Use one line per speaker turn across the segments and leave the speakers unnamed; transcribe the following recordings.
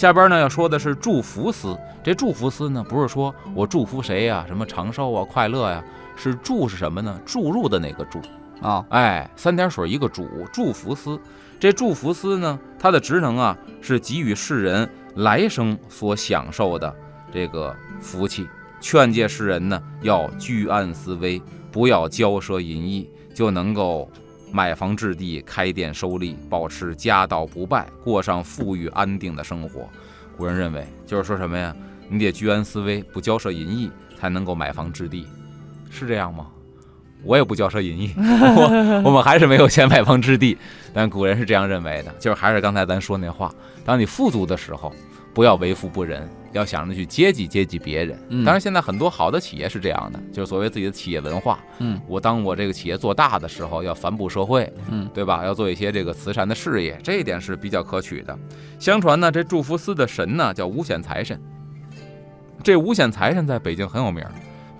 下边呢要说的是祝福司，这祝福司呢不是说我祝福谁呀，什么长寿啊、快乐呀，是祝是什么呢？注入的那个注
啊，
哎，三点水一个主，祝福司。这祝福司呢，它的职能啊是给予世人来生所享受的这个福气，劝诫世人呢要居安思危，不要骄奢淫逸，就能够。买房置地、开店收利，保持家道不败，过上富裕安定的生活。古人认为，就是说什么呀？你得居安思危，不骄奢淫逸，才能够买房置地，是这样吗？我也不骄奢淫逸，我我们还是没有钱买房置地，但古人是这样认为的，就是还是刚才咱说那话，当你富足的时候。不要为富不仁，要想着去接济接济别人。当然，现在很多好的企业是这样的，就是所谓自己的企业文化。
嗯，
我当我这个企业做大的时候，要反哺社会，
嗯，
对吧？要做一些这个慈善的事业，这一点是比较可取的。相传呢，这祝福司的神呢叫五显财神。这五显财神在北京很有名，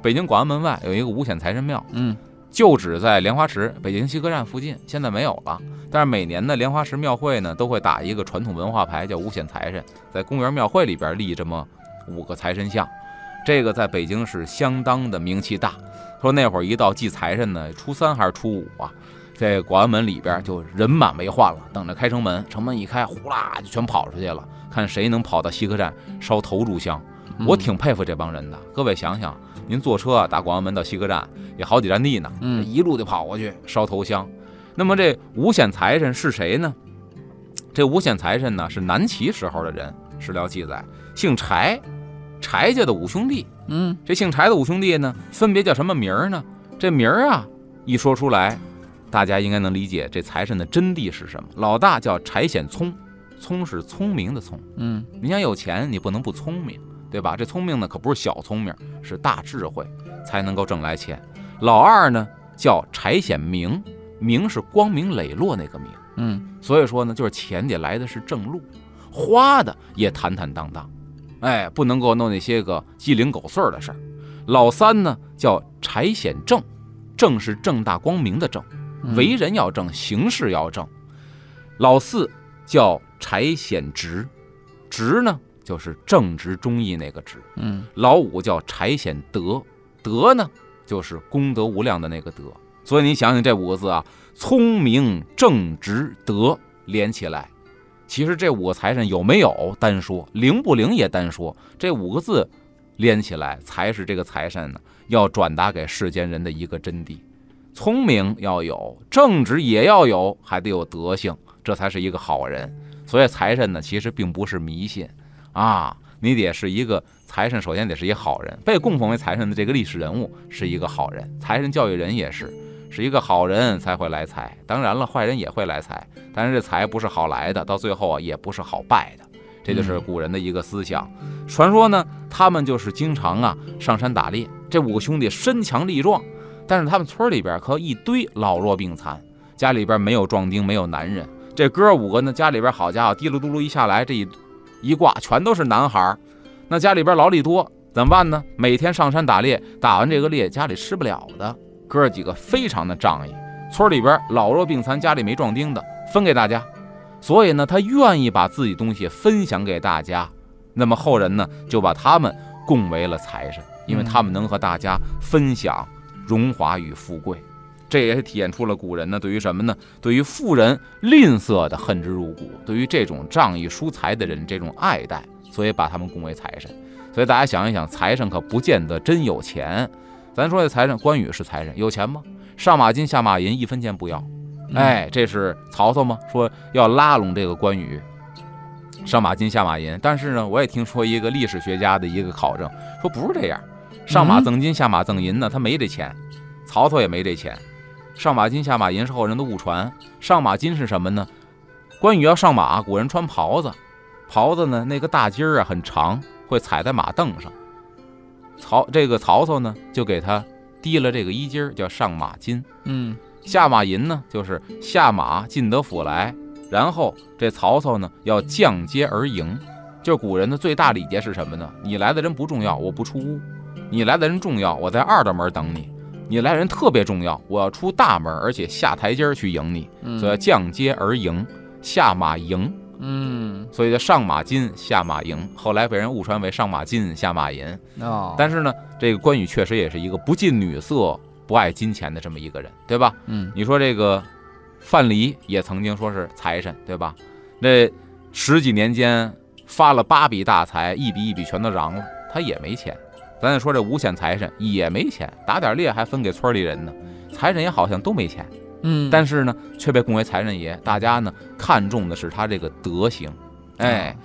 北京广安门外有一个五显财神庙。
嗯。
旧址在莲花池，北京西客站附近，现在没有了。但是每年的莲花池庙会呢，都会打一个传统文化牌，叫五显财神，在公园庙会里边立这么五个财神像，这个在北京是相当的名气大。说那会儿一到祭财神呢，初三还是初五啊，在广安门里边就人满为患了，等着开城门，城门一开，呼啦就全跑出去了，看谁能跑到西客站烧头炷香。我挺佩服这帮人的，各位想想。您坐车打广安门到西客站也好几站地呢，
嗯，
一路就跑过去烧头香。那么这五显财神是谁呢？这五显财神呢是南齐时候的人，史料记载，姓柴，柴家的五兄弟。
嗯，
这姓柴的五兄弟呢，分别叫什么名儿呢？这名儿啊一说出来，大家应该能理解这财神的真谛是什么。老大叫柴显聪，聪是聪明的聪。
嗯，
你想有钱，你不能不聪明。对吧？这聪明呢，可不是小聪明，是大智慧，才能够挣来钱。老二呢，叫柴显明，明是光明磊落那个明。
嗯，
所以说呢，就是钱得来的是正路，花的也坦坦荡荡，哎，不能够弄那些个鸡零狗碎的事儿。老三呢，叫柴显正，正是正大光明的正，为人要正，行事要正。老四叫柴显直，直呢？就是正直忠义那个直，
嗯，
老五叫柴显德，德呢就是功德无量的那个德。所以你想想这五个字啊，聪明正直德连起来，其实这五个财神有没有单说，灵不灵也单说，这五个字连起来才是这个财神呢要转达给世间人的一个真谛。聪明要有，正直也要有，还得有德性，这才是一个好人。所以财神呢，其实并不是迷信。啊，你得是一个财神，首先得是一好人。被供奉为财神的这个历史人物是一个好人，财神教育人也是，是一个好人才会来财。当然了，坏人也会来财，但是这财不是好来的，到最后啊也不是好败的。这就是古人的一个思想。传说呢，他们就是经常啊上山打猎。这五个兄弟身强力壮，但是他们村里边可一堆老弱病残，家里边没有壮丁，没有男人。这哥五个呢，家里边好家伙，滴噜嘟噜一下来，这一。一挂全都是男孩儿，那家里边劳力多怎么办呢？每天上山打猎，打完这个猎家里吃不了的，哥儿几个非常的仗义。村里边老弱病残，家里没壮丁的，分给大家。所以呢，他愿意把自己东西分享给大家。那么后人呢，就把他们供为了财神，因为他们能和大家分享荣华与富贵。这也是体现出了古人呢对于什么呢？对于富人吝啬的恨之入骨，对于这种仗义疏财的人这种爱戴，所以把他们供为财神。所以大家想一想，财神可不见得真有钱。咱说这财神，关羽是财神，有钱吗？上马金下马银，一分钱不要。哎，这是曹操吗？说要拉拢这个关羽，上马金下马银。但是呢，我也听说一个历史学家的一个考证，说不是这样，上马赠金下马赠银呢，他没这钱，曹操也没这钱。上马金下马银是后人的误传。上马金是什么呢？关羽要上马，古人穿袍子，袍子呢那个大襟儿啊很长，会踩在马凳上。曹这个曹操呢就给他提了这个衣襟儿，叫上马金。
嗯，
下马银呢就是下马进得府来，然后这曹操呢要降阶而迎。就是古人的最大礼节是什么呢？你来的人不重要，我不出屋；你来的人重要，我在二道门等你。你来人特别重要，我要出大门，而且下台阶儿去迎你，所以要降阶而迎，下马迎。
嗯，
所以叫上马金，下马银。后来被人误传为上马金，下马银。
哦，
但是呢，这个关羽确实也是一个不近女色、不爱金钱的这么一个人，对吧？
嗯，
你说这个范蠡也曾经说是财神，对吧？那十几年间发了八笔大财，一笔一笔全都嚷了，他也没钱。咱再说这五显财神也没钱，打点猎还分给村里人呢。财神也好像都没钱，
嗯，
但是呢，却被供为财神爷。大家呢看重的是他这个德行，哎，